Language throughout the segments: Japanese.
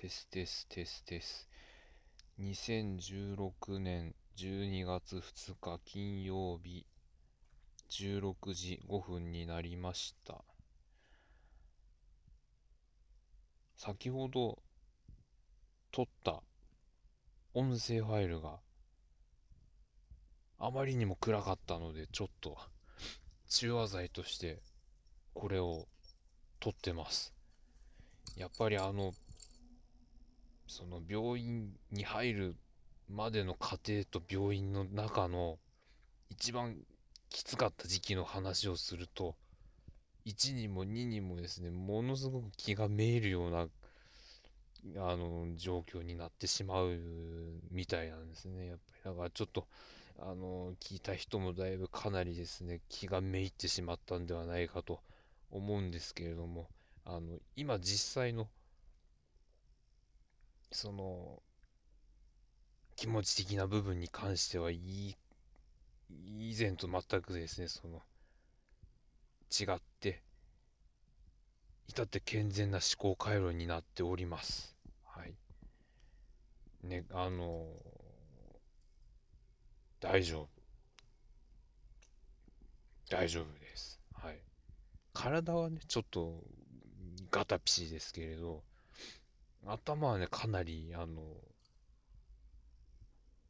テステステステス。2016年12月2日金曜日16時5分になりました。先ほど撮った音声ファイルがあまりにも暗かったのでちょっと中和剤としてこれを撮ってます。やっぱりあのその病院に入るまでの過程と病院の中の一番きつかった時期の話をすると1にも2にもですねものすごく気がめいるようなあの状況になってしまうみたいなんですね。やっぱりだからちょっとあの聞いた人もだいぶかなりですね気がめいってしまったんではないかと思うんですけれどもあの今実際のその気持ち的な部分に関してはいい以前と全くですねその違って至って健全な思考回路になっております。はい。ねあの大丈夫。大丈夫です。はい。体はねちょっとガタピシですけれど頭はね、かなり、あの、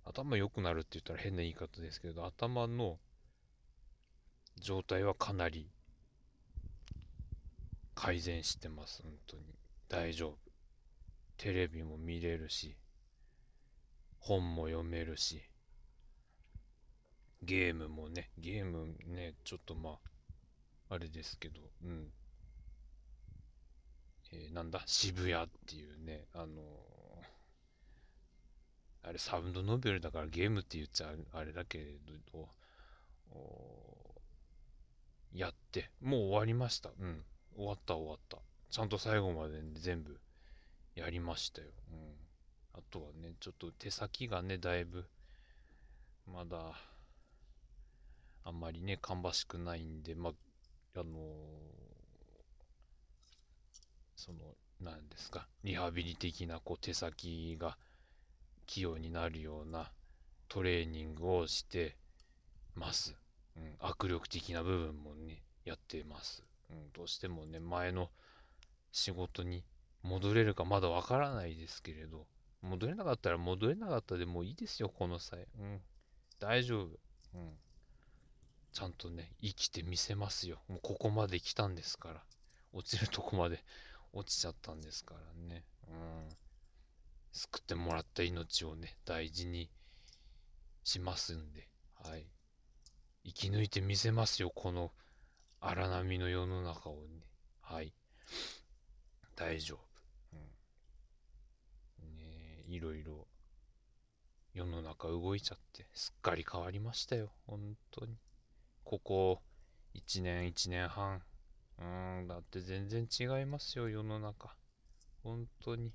頭良くなるって言ったら変な言い方ですけど、頭の状態はかなり改善してます、本当に。大丈夫。テレビも見れるし、本も読めるし、ゲームもね、ゲームね、ちょっとまあ、あれですけど、うん、えー、なんだ、渋谷っていうね、あのー、あれサウンドノベルだからゲームって言っちゃあれだけれど、やって、もう終わりました。うん。終わった終わった。ちゃんと最後まで、全部やりましたよ。うん。あとはね、ちょっと手先がね、だいぶ、まだ、あんまりね、芳しくないんで、まあ、あのーその、何ですか、リハビリ的なこう手先が器用になるようなトレーニングをしてます。うん、握力的な部分もね、やってます。うん、どうしてもね、前の仕事に戻れるかまだわからないですけれど、戻れなかったら戻れなかったでもいいですよ、この際。うん。大丈夫。うん。ちゃんとね、生きてみせますよ。もうここまで来たんですから。落ちるとこまで落ちちゃったんですからね。うん。救ってもらった命をね、大事にしますんで、はい。生き抜いてみせますよ、この荒波の世の中をね。はい。大丈夫。うん。ねいろいろ世の中動いちゃって、すっかり変わりましたよ、本当に。ここ1年、1年半、うん、だって全然違いますよ、世の中。本当に。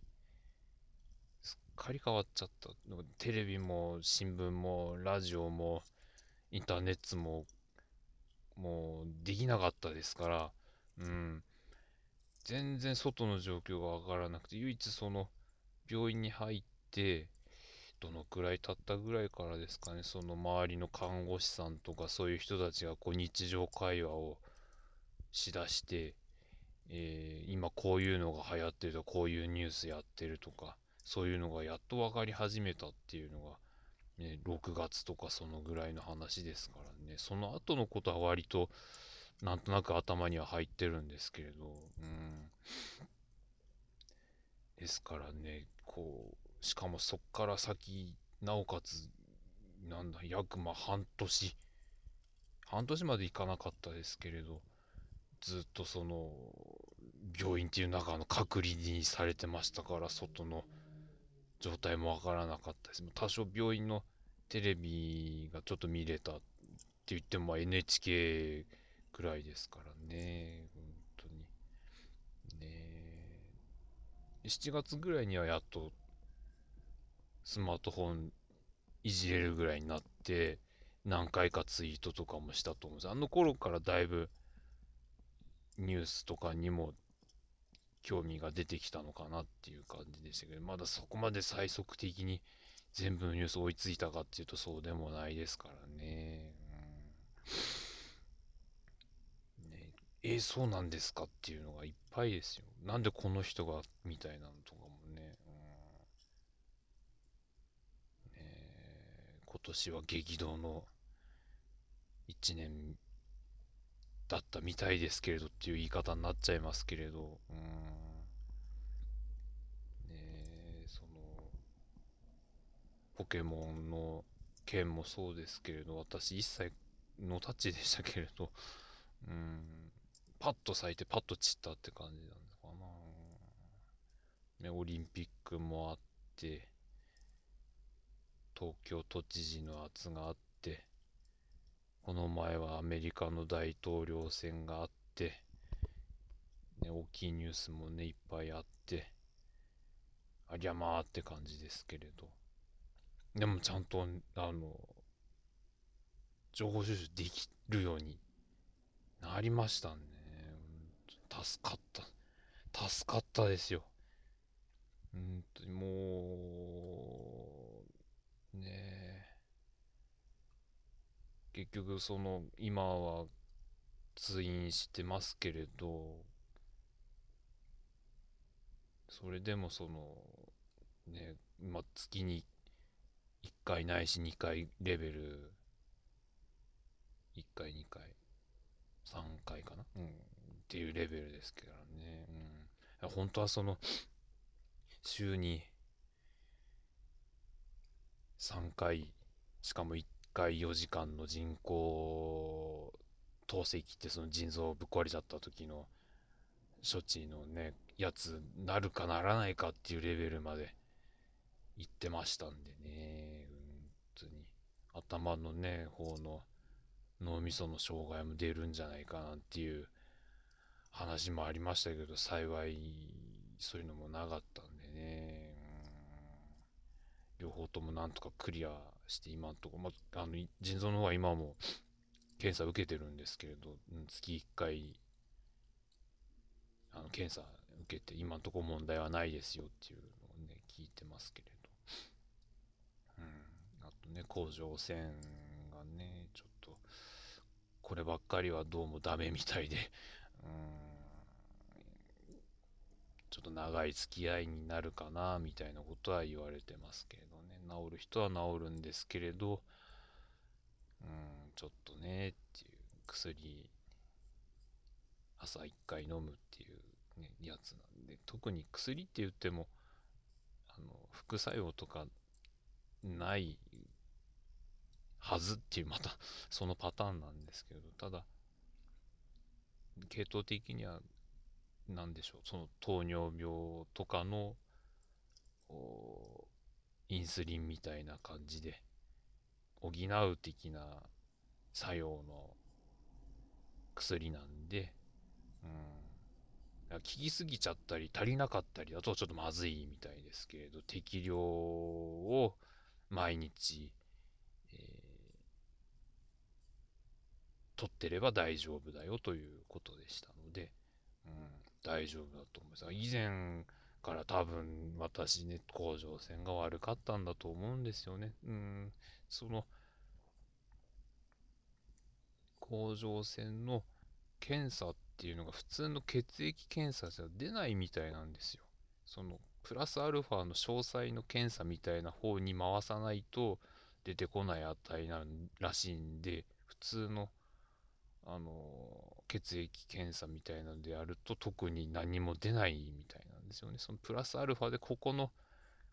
すっかり変わっちゃった。テレビも、新聞も、ラジオも、インターネットも、もう、できなかったですから、うん。全然外の状況がわからなくて、唯一その、病院に入って、どのくらい経ったぐらいからですかね、その周りの看護師さんとかそういう人たちがこう日常会話をしだして、えー、今こういうのが流行ってるとこういうニュースやってるとかそういうのがやっと分かり始めたっていうのが、ね、6月とかそのぐらいの話ですからね。その後のことは割となんとなく頭には入ってるんですけれどうん。ですからねこうしかもそっから先なおかつなんだ約まあ半年。半年までいかなかったですけれどずっとその病院っていう中の隔離にされてましたから外の状態もわからなかったです。多少病院のテレビがちょっと見れたって言っても NHK くらいですからね。本当に。ね。7月ぐらいにはやっとスマートフォンいじれるぐらいになって何回かツイートとかもしたと思うんです。あの頃からだいぶニュースとかにも興味が出てきたのかなっていう感じでしたけど、まだそこまで最速的に全部のニュース追いついたかっていうとそうでもないですからね。ねえー、そうなんですかっていうのがいっぱいですよ。なんでこの人がみたいなのとかもね。うん、ね今年は激動の1年だったみたいですけれどっていう言い方になっちゃいますけれど、うん、ねその、ポケモンの件もそうですけれど、私一切のタッチでしたけれど、うん、パッと咲いてパッと散ったって感じなのかな。ね、オリンピックもあって、東京都知事の圧があって、この前はアメリカの大統領選があって、ね、大きいニュースもね、いっぱいあって、ありゃまーって感じですけれど。でもちゃんと、あの、情報収集できるようになりましたね。助かった。助かったですよ。うんと、もう、ねえ。結局その今は通院してますけれどそれでもそのねまあ月に1回ないし2回レベル1回2回3回かな、うん、っていうレベルですけどね、うん、本当はその週に3回しかも1回4時間の人工透析ってその腎臓ぶっ壊れちゃった時の処置のねやつなるかならないかっていうレベルまで行ってましたんでね本当に。頭のね方の脳みその障害も出るんじゃないかなっていう話もありましたけど幸いそういうのもなかったんでね。両方ともなんとかクリアして今のところ、まあ、あの腎臓の方は今も検査受けてるんですけれど、うん月1回あの検査受けて今のところ問題はないですよっていうのをね聞いてますけれど、うん、あとね甲状腺がねちょっとこればっかりはどうもダメみたいで、うん。ちょっと長い付き合いになるかなみたいなことは言われてますけどね。治る人は治るんですけれどうんちょっとねっていう薬朝1回飲むっていう、ね、やつなんで特に薬って言ってもあの副作用とかないはずっていうまたそのパターンなんですけどただ系統的には何でしょうその糖尿病とかのインスリンみたいな感じで補う的な作用の薬なんで、うん、効きすぎちゃったり足りなかったりだとちょっとまずいみたいですけれど適量を毎日、えー、取ってれば大丈夫だよということでしたので、うん、大丈夫だと思います。以前から多分私ね、甲状腺が悪かったんだと思うんですよね。うん、その、甲状腺の検査っていうのが普通の血液検査じゃ出ないみたいなんですよ。そのプラスアルファの詳細の検査みたいな方に回さないと出てこない値ならしいんで普通のあの血液検査みたいなのでやると特に何も出ないみたいなんですよね。そのプラスアルファでここの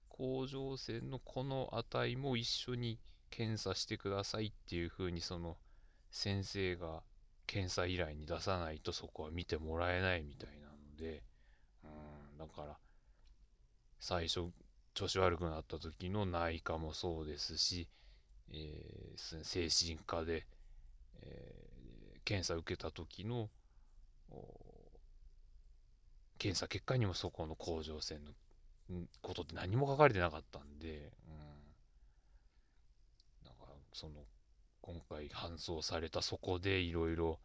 甲状腺のこの値も一緒に検査してくださいっていうふうにその先生が検査依頼に出さないとそこは見てもらえないみたいなので、うん、だから最初調子悪くなった時の内科もそうですし、えー、精神科で、えー検査受けた時の検査結果にもそこの甲状腺のことって何も書かれてなかったんで、うん、だかその今回搬送されたそこでいろいろ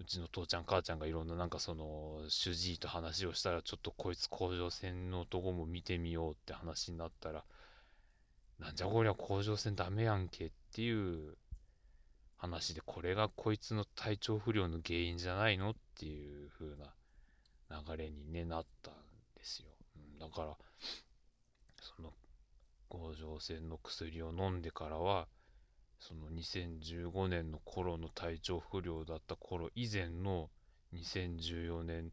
うちの父ちゃん母ちゃんがいろんななんかその主治医と話をしたらちょっとこいつ甲状腺のとこも見てみようって話になったらなんじゃこりゃ甲状腺ダメやんけっていう話でこれがこいつの体調不良の原因じゃないのっていう風な流れに、ね、なったんですよ、うん、だからその甲状腺の薬を飲んでからはその2015年の頃の体調不良だった頃以前の2014年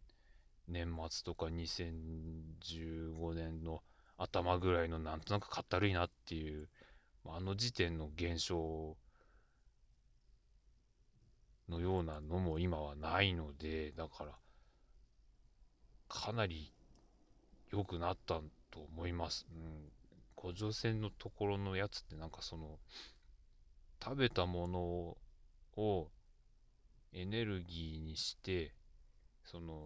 年末とか2015年の頭ぐらいのなんとなくかったるいなっていうあの時点の現象ようなのも今はないのでだからかなり良くなったと思います。うん。甲状腺のところのやつってなんかその食べたものをエネルギーにしてその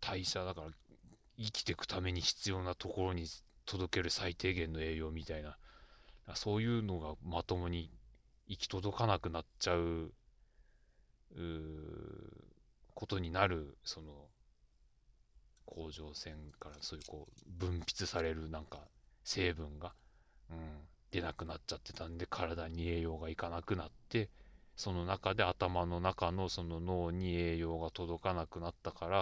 代謝だから生きていくために必要なところに届ける最低限の栄養みたいなそういうのがまともに行き届かなくなっちゃうことになるその甲状腺からそういうこう分泌されるなんか成分が、うん、出なくなっちゃってたんで体に栄養がいかなくなってその中で頭の中のその脳に栄養が届かなくなったから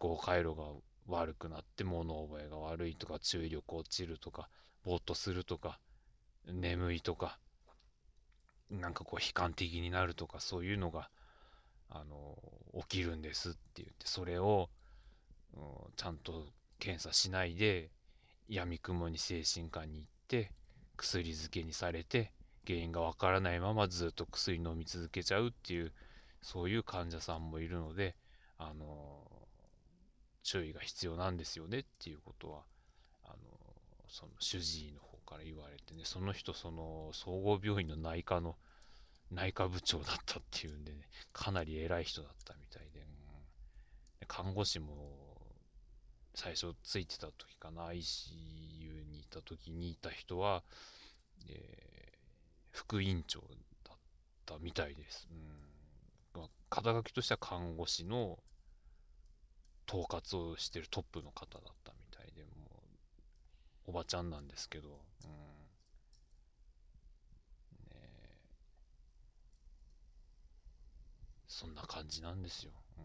思考回路が悪くなって物覚えが悪いとか注意力落ちるとかぼーっとするとか眠いとかなんかこう悲観的になるとかそういうのがあの起きるんですって言ってそれを、うん、ちゃんと検査しないでやみくもに精神科に行って薬漬けにされて原因がわからないままずっと薬飲み続けちゃうっていうそういう患者さんもいるのであの注意が必要なんですよねっていうことはあのその主治医の方から言われてねその人その総合病院の内科の内科部長だったっていうんでねかなり偉い人だったみたいで、うん、看護師も最初ついてた時かな ICU にいた時にいた人は、えー、副院長だったみたいです。うんまあ、肩書きとしては看護師の統括をしてるトップの方だったみたいで、もう、おばちゃんなんですけど、うん。そんな感じなんですよ。うん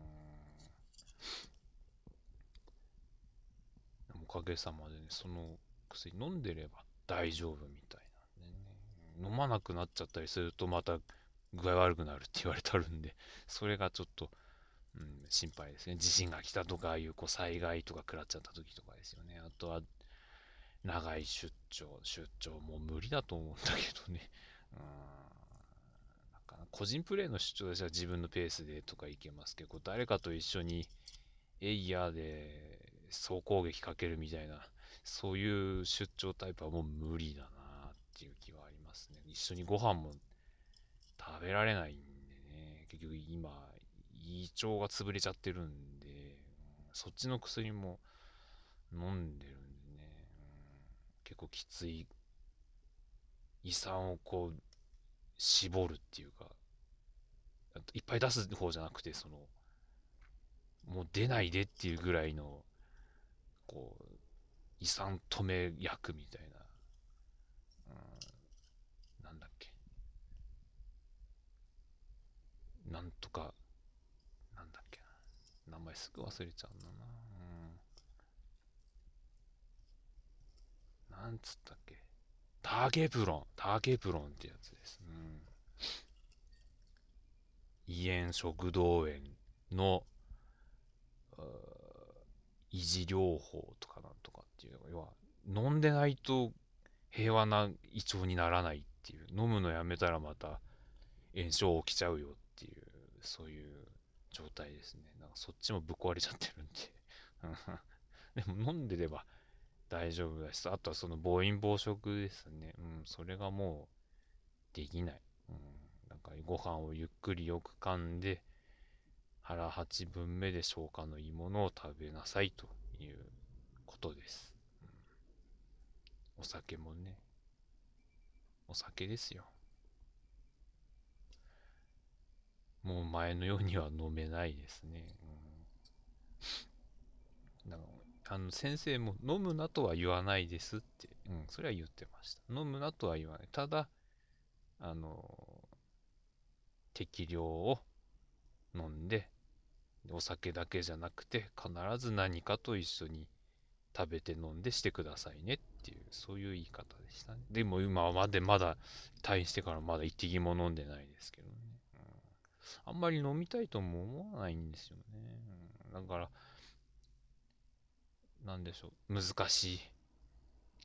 おかげさまでね、その薬飲んでれば大丈夫みたいなね、飲まなくなっちゃったりするとまた具合悪くなるって言われてるんで、それがちょっと、うん、心配ですね。地震が来たとか、ああいうこう災害とか食らっちゃった時とかですよね。あとは、長い出張、出張もう無理だと思うんだけどね。うん個人プレイの出張では自分のペースでとかいけますけど、誰かと一緒にエイヤーで総攻撃かけるみたいな、そういう出張タイプはもう無理だなっていう気はありますね。一緒にご飯も食べられないんでね、結局今、胃腸が潰れちゃってるんで、そっちの薬も飲んでるんでね、結構きつい、胃酸をこう、絞るっていうか、いっぱい出す方じゃなくて、その、もう出ないでっていうぐらいのこう、遺産止め役みたいな、うん、なんだっけ。なんとか、なんだっけ。名前すぐ忘れちゃうんだな。うん、なんつったっけ。ターゲプロン。ターゲプロンってやつです。うん、胃炎、食道炎の、維持療法とかなんとかっていうのが、要は、飲んでないと平和な胃腸にならないっていう、飲むのやめたらまた炎症起きちゃうよっていう、そういう状態ですね。なんかそっちもぶっ壊れちゃってるんで でも飲んでれば大丈夫だし、あとはその暴飲暴食ですね。うん、それがもうできない。うん、なんかご飯をゆっくりよく噛んで、腹八分目で消化のいいものを食べなさいということです。うん、お酒もね、お酒ですよ。もう前のようには飲めないですね。うん、あの先生も飲むなとは言わないですって、うん、それは言ってました。飲むなとは言わない。ただ、あの、適量を飲んで、お酒だけじゃなくて、必ず何かと一緒に食べて飲んでしてくださいねっていう、そういう言い方でしたね。でも今までまだ退院してからまだ一滴も飲んでないですけどね。うん、あんまり飲みたいとも思わないんですよね。うん、だから、なんでしょう、難しい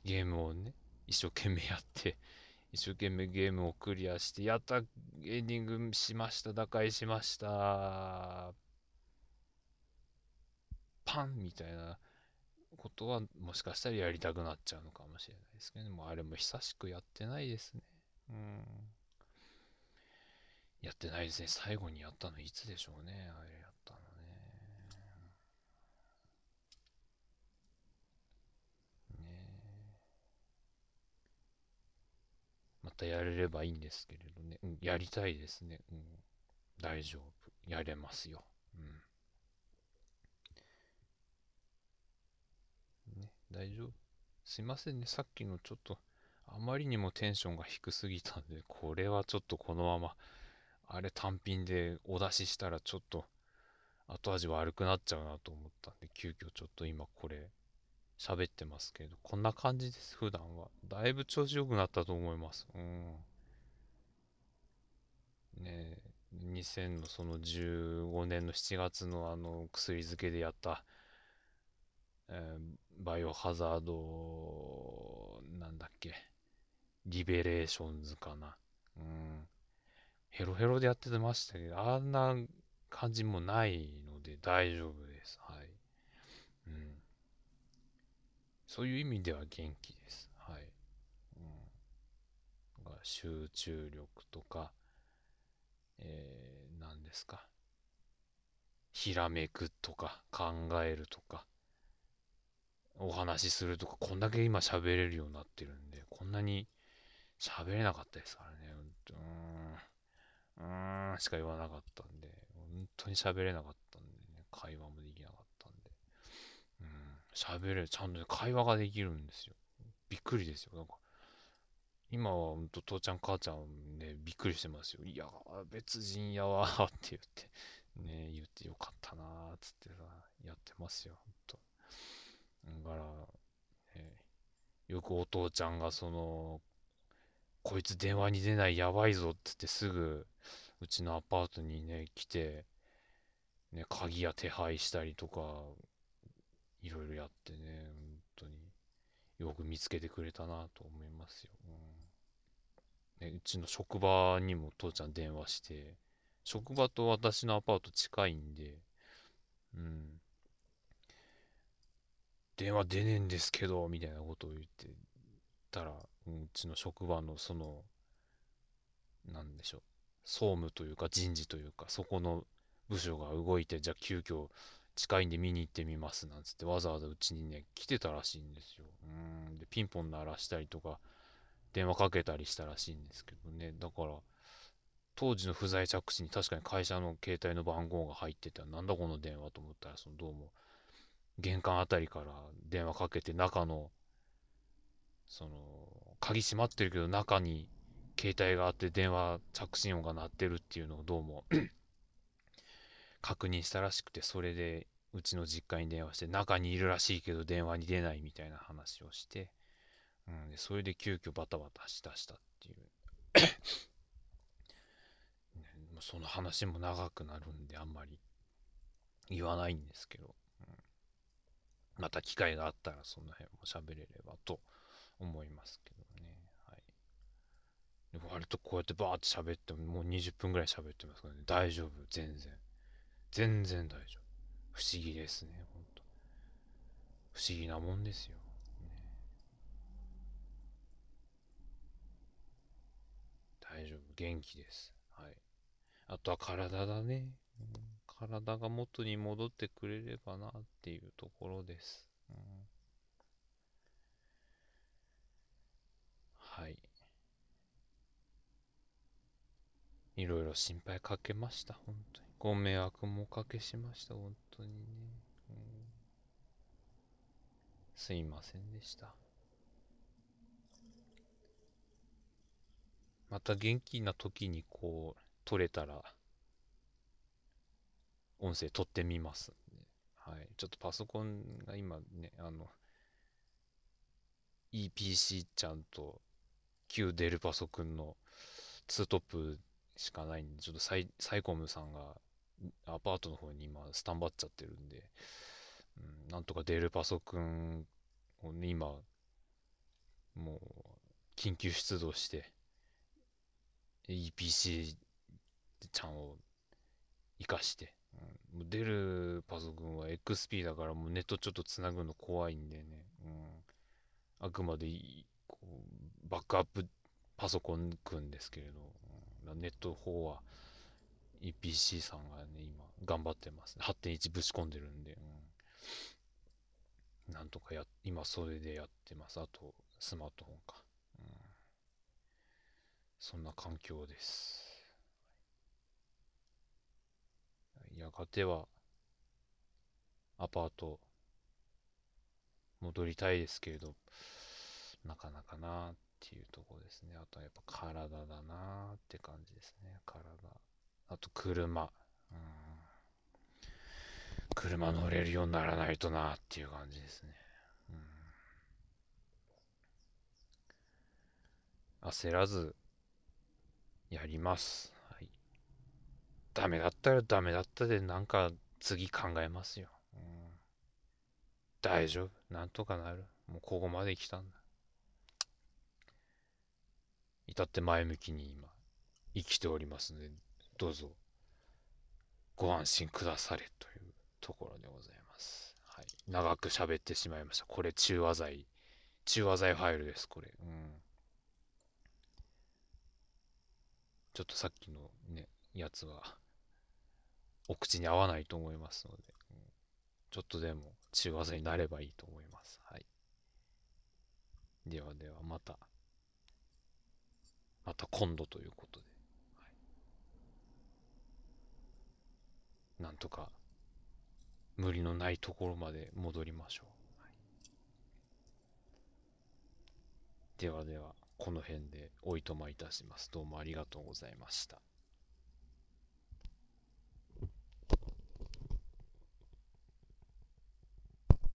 ゲームをね、一生懸命やって、一生懸命ゲームをクリアして、やった、エンディングしました、打開しました、パンみたいなことはもしかしたらやりたくなっちゃうのかもしれないですけど、ね、もうあれも久しくやってないですね。うん。やってないですね。最後にやったのいつでしょうね。あれやったのね。ねまたやれればいいんですけれどね。うん、やりたいですね。うん。大丈夫。やれますよ。うん。大丈夫すいませんね。さっきのちょっと、あまりにもテンションが低すぎたんで、これはちょっとこのまま、あれ単品でお出ししたらちょっと後味悪くなっちゃうなと思ったんで、急遽ちょっと今これ喋ってますけど、こんな感じです、普段は。だいぶ調子良くなったと思います。うん。ねえ、2000のその15年の7月のあの薬漬けでやった、えー、バイオハザード、なんだっけ、リベレーションズかな。うん。ヘロヘロでやってましたけど、あんな感じもないので大丈夫です。はい。うん。そういう意味では元気です。はい。うん。集中力とか、えー、何ですか。ひらめくとか、考えるとか、お話しするとか、こんだけ今喋れるようになってるんで、こんなに喋れなかったですからね。うん、うーんしか言わなかったんで、本当に喋れなかったんでね、会話もできなかったんで。うん、喋れる、ちゃんと、会話ができるんですよ。びっくりですよ。なんか、今は本当父ちゃん母ちゃんね、びっくりしてますよ。いや、別人やわって言って、ね、言ってよかったなーっつってさ、やってますよ、本当だから、え、よくお父ちゃんがその、こいつ電話に出ないやばいぞって言ってすぐ、うちのアパートにね、来て、ね、鍵や手配したりとか、いろいろやってね、本当に。よく見つけてくれたなと思いますよ。うん、ね、うちの職場にも父ちゃん電話して、職場と私のアパート近いんで、うん、電話出ねえんですけど、みたいなことを言ってたら、うちの職場のその、なんでしょう、総務というか人事というか、そこの部署が動いて、じゃあ急遽近いんで見に行ってみますなんつってわざわざうちにね、来てたらしいんですよ。うん。で、ピンポン鳴らしたりとか、電話かけたりしたらしいんですけどね。だから、当時の不在着信に確かに会社の携帯の番号が入ってて、なんだこの電話と思ったら、そのどうも玄関あたりから電話かけて中のその鍵閉まってるけど中に携帯があって電話着信音が鳴ってるっていうのをどうも確認したらしくてそれでうちの実家に電話して中にいるらしいけど電話に出ないみたいな話をして、うん、でそれで急遽バタバタしだしたっていう その話も長くなるんであんまり言わないんですけどうんまた機会があったらその辺も喋れればと思いますけどね。はい。割とこうやってバーって喋ってももう20分ぐらい喋ってますからね。大丈夫。全然。全然大丈夫。不思議ですね。ほんと。不思議なもんですよ。ね、大丈夫。元気です。はい。あとは体だね。体が元に戻ってくれればなっていうところです。うん、はい。いろいろ心配かけました、本当に。ご迷惑もおかけしました、本当にね。うん、すいませんでした。また元気な時にこう、撮れたら、音声撮ってみます。はい。ちょっとパソコンが今ね、あの、EPC ちゃんと旧デルパソくんの2トップしかないんで、ちょっとサイサイコムさんがアパートの方に今スタンバっちゃってるんで、うん、なんとかデルパソくんをね、今、もう緊急出動して、EPC ちゃんを生かして、うん、出るパソコンは XP だからもうネットちょっとつなぐの怖いんでね、うん、あくまでこうバックアップパソコン組んですけれど、うん、ネット方は EPC さんがね、今頑張ってます、ね。8.1ぶち込んでるんで、うん、なんとかや、今それでやってます。あと、スマートフォンか。うん、そんな環境です。やがてはアパート戻りたいですけれど、なかなかなっていうとこですね。あとはやっぱ体だなって感じですね。体。あと車。うん。車乗れるようにならないとなっていう感じですね。うん。焦らずやります。はいダメだったらダメだったで、なんか次考えますよ。うん、大丈夫。なんとかなる。もうここまで来たんだ。至って前向きに今、生きておりますので、どうぞ、ご安心くだされというところでございます。はい。長く喋ってしまいました。これ、中和剤。中和剤ファイルです、これ。うん。ちょっとさっきのね、やつは、お口に合わないと思いますので、うん、ちょっとでも中和剤になればいいと思います。はい。ではでは、また、また今度ということで、はい、なんとか無理のないところまで戻りましょう。はい、ではでは、この辺でおいとまいたします。どうもありがとうございました。